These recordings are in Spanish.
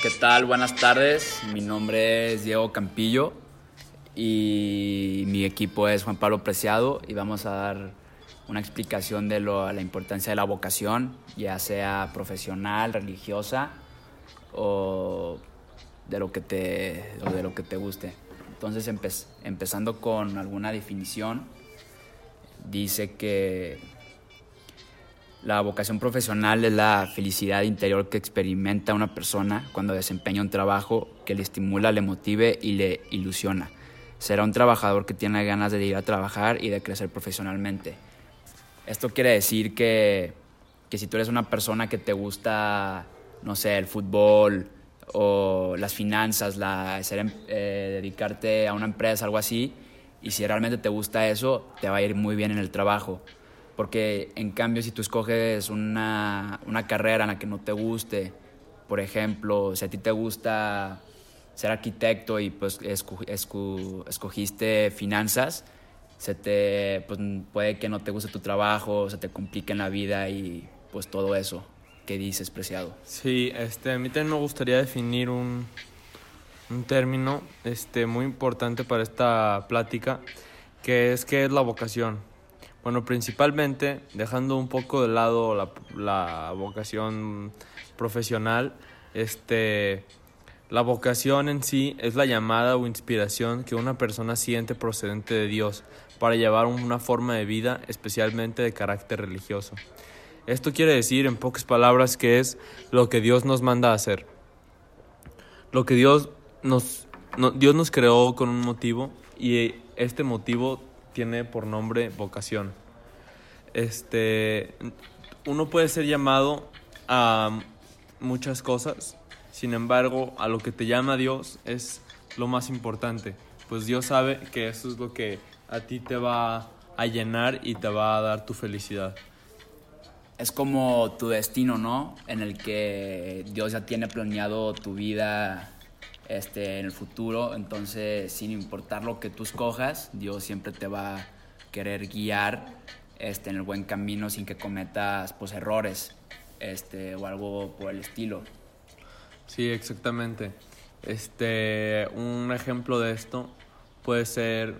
¿Qué tal? Buenas tardes. Mi nombre es Diego Campillo y mi equipo es Juan Pablo Preciado y vamos a dar una explicación de lo, la importancia de la vocación, ya sea profesional, religiosa o de lo que te, de lo que te guste. Entonces, empe- empezando con alguna definición, dice que la vocación profesional es la felicidad interior que experimenta una persona cuando desempeña un trabajo que le estimula, le motive y le ilusiona. Será un trabajador que tiene ganas de ir a trabajar y de crecer profesionalmente. Esto quiere decir que, que si tú eres una persona que te gusta, no sé, el fútbol o las finanzas, la, ser, em- eh, dedicarte a una empresa, algo así, y si realmente te gusta eso, te va a ir muy bien en el trabajo. Porque en cambio, si tú escoges una, una carrera en la que no te guste, por ejemplo, si a ti te gusta ser arquitecto y pues escu- escu- escogiste finanzas, se te, pues, puede que no te guste tu trabajo, se te complique en la vida y pues todo eso que dices, preciado. Sí, este, a mí también me gustaría definir un, un término este, muy importante para esta plática, que es qué es la vocación. Bueno, principalmente, dejando un poco de lado la, la vocación profesional, este, la vocación en sí es la llamada o inspiración que una persona siente procedente de Dios para llevar una forma de vida especialmente de carácter religioso. Esto quiere decir, en pocas palabras, que es lo que Dios nos manda a hacer. Lo que Dios nos, no- Dios nos creó con un motivo y este motivo tiene por nombre vocación. Este, uno puede ser llamado a muchas cosas, sin embargo, a lo que te llama Dios es lo más importante, pues Dios sabe que eso es lo que a ti te va a llenar y te va a dar tu felicidad. Es como tu destino, ¿no? En el que Dios ya tiene planeado tu vida este, en el futuro. Entonces, sin importar lo que tú escojas, Dios siempre te va a querer guiar este, en el buen camino sin que cometas pues, errores este, o algo por el estilo. Sí, exactamente. Este, un ejemplo de esto puede ser,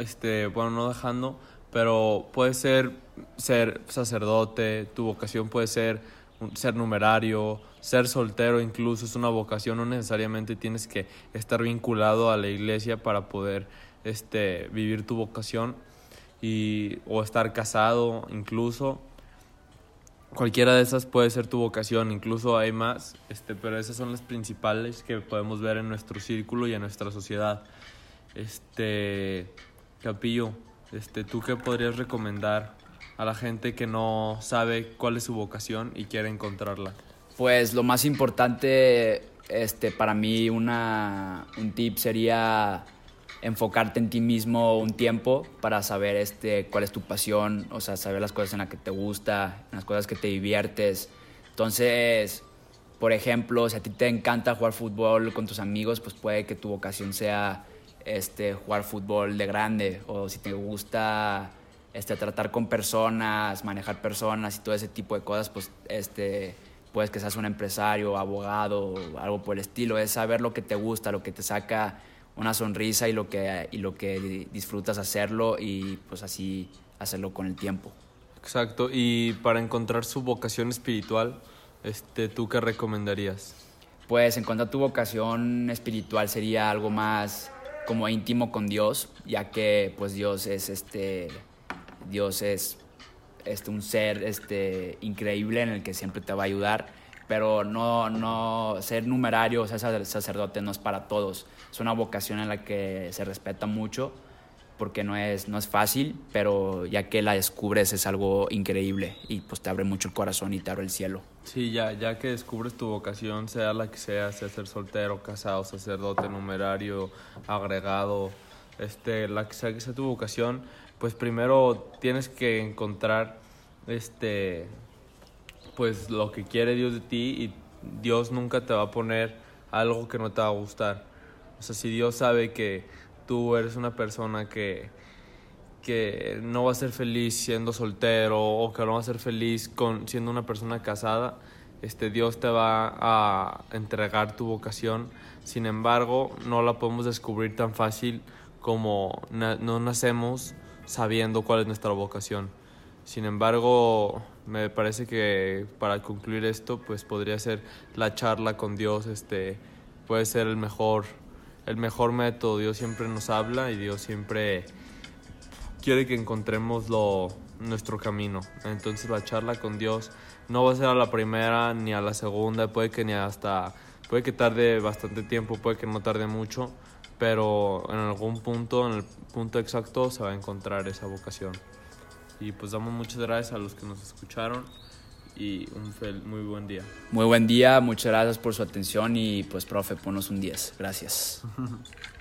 este, bueno, no dejando, pero puede ser ser sacerdote, tu vocación puede ser ser numerario, ser soltero incluso es una vocación, no necesariamente tienes que estar vinculado a la iglesia para poder este, vivir tu vocación y, o estar casado incluso. Cualquiera de esas puede ser tu vocación, incluso hay más, este, pero esas son las principales que podemos ver en nuestro círculo y en nuestra sociedad. Este, Capillo, este, ¿tú qué podrías recomendar a la gente que no sabe cuál es su vocación y quiere encontrarla? Pues lo más importante este, para mí, una, un tip sería enfocarte en ti mismo un tiempo para saber este, cuál es tu pasión, o sea, saber las cosas en las que te gusta, las cosas que te diviertes. Entonces, por ejemplo, si a ti te encanta jugar fútbol con tus amigos, pues puede que tu vocación sea este, jugar fútbol de grande, o si te gusta este, tratar con personas, manejar personas y todo ese tipo de cosas, pues este, puedes que seas un empresario, abogado, algo por el estilo. Es saber lo que te gusta, lo que te saca una sonrisa y lo que, y lo que disfrutas hacerlo y pues así hacerlo con el tiempo. Exacto, y para encontrar su vocación espiritual, este, ¿tú qué recomendarías? Pues encontrar tu vocación espiritual sería algo más como íntimo con Dios, ya que pues Dios es este Dios es este un ser este increíble en el que siempre te va a ayudar, pero no no ser numerario, o ser sacerdote no es para todos. Es una vocación en la que se respeta mucho porque no es no es fácil, pero ya que la descubres es algo increíble y pues te abre mucho el corazón y te abre el cielo. Sí, ya, ya que descubres tu vocación, sea la que sea, sea ser soltero, casado, sacerdote, numerario, agregado, este, la que sea que sea tu vocación, pues primero tienes que encontrar este pues lo que quiere Dios de ti y Dios nunca te va a poner algo que no te va a gustar. O sea, si Dios sabe que tú eres una persona que, que no va a ser feliz siendo soltero o que no va a ser feliz con, siendo una persona casada, este, Dios te va a entregar tu vocación. Sin embargo, no la podemos descubrir tan fácil como no nacemos sabiendo cuál es nuestra vocación. Sin embargo, me parece que para concluir esto, pues podría ser la charla con Dios, este, puede ser el mejor, el mejor método. Dios siempre nos habla y Dios siempre quiere que encontremos lo, nuestro camino. Entonces la charla con Dios no va a ser a la primera ni a la segunda, puede que ni hasta, puede que tarde bastante tiempo, puede que no tarde mucho, pero en algún punto, en el punto exacto, se va a encontrar esa vocación. Y pues damos muchas gracias a los que nos escucharon y un muy buen día. Muy buen día, muchas gracias por su atención y pues profe, ponos un 10. Gracias.